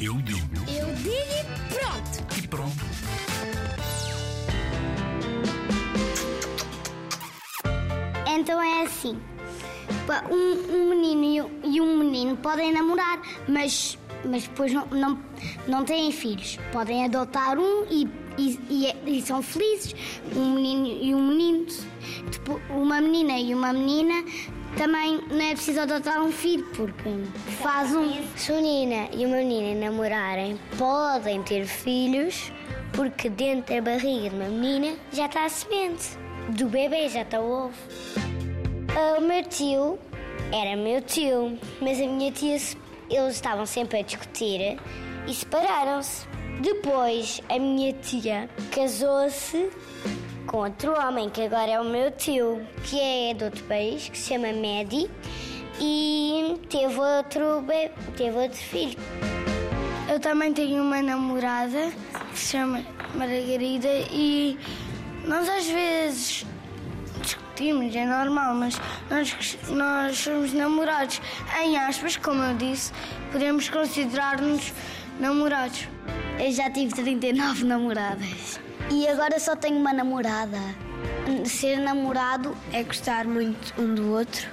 Eu digo Eu digo e pronto. e pronto. Então é assim: um, um menino e um- menino podem namorar, mas, mas depois não, não, não têm filhos. Podem adotar um e, e, e e são felizes. Um menino uma menina também não é preciso adotar um filho, porque faz um. Se uma menina e uma menina namorarem, podem ter filhos, porque dentro da barriga de uma menina já está a semente. Do bebê já está o ovo. Ah, O meu tio era meu tio, mas a minha tia, eles estavam sempre a discutir e separaram-se. Depois, a minha tia casou-se com outro homem, que agora é o meu tio, que é de outro país, que se chama Medi, e teve outro, teve outro filho. Eu também tenho uma namorada que se chama Margarida e nós às vezes discutimos, é normal, mas nós, nós somos namorados. Em aspas, como eu disse, podemos considerar-nos namorados. Eu já tive 39 namoradas. E agora só tenho uma namorada. Ser namorado é gostar muito um do outro.